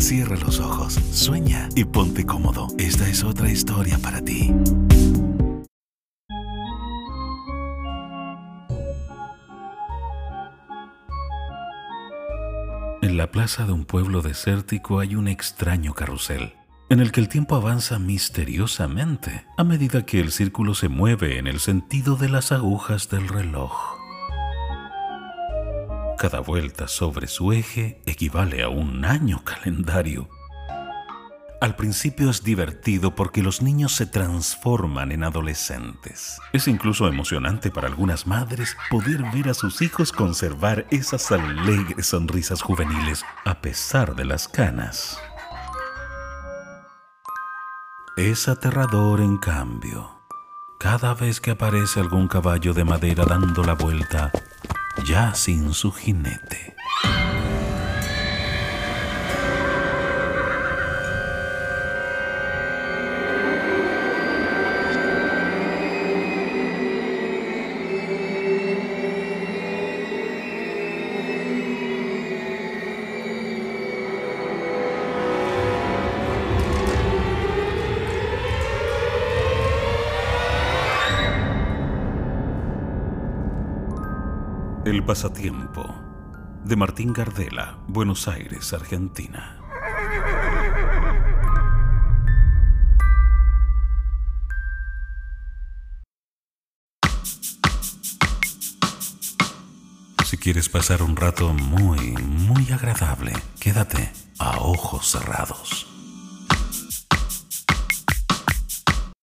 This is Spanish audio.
Cierra los ojos, sueña y ponte cómodo. Esta es otra historia para ti. En la plaza de un pueblo desértico hay un extraño carrusel, en el que el tiempo avanza misteriosamente a medida que el círculo se mueve en el sentido de las agujas del reloj. Cada vuelta sobre su eje equivale a un año calendario. Al principio es divertido porque los niños se transforman en adolescentes. Es incluso emocionante para algunas madres poder ver a sus hijos conservar esas alegres sonrisas juveniles a pesar de las canas. Es aterrador en cambio. Cada vez que aparece algún caballo de madera dando la vuelta ya sin su jinete. El pasatiempo de Martín Gardela, Buenos Aires, Argentina. Si quieres pasar un rato muy, muy agradable, quédate a ojos cerrados.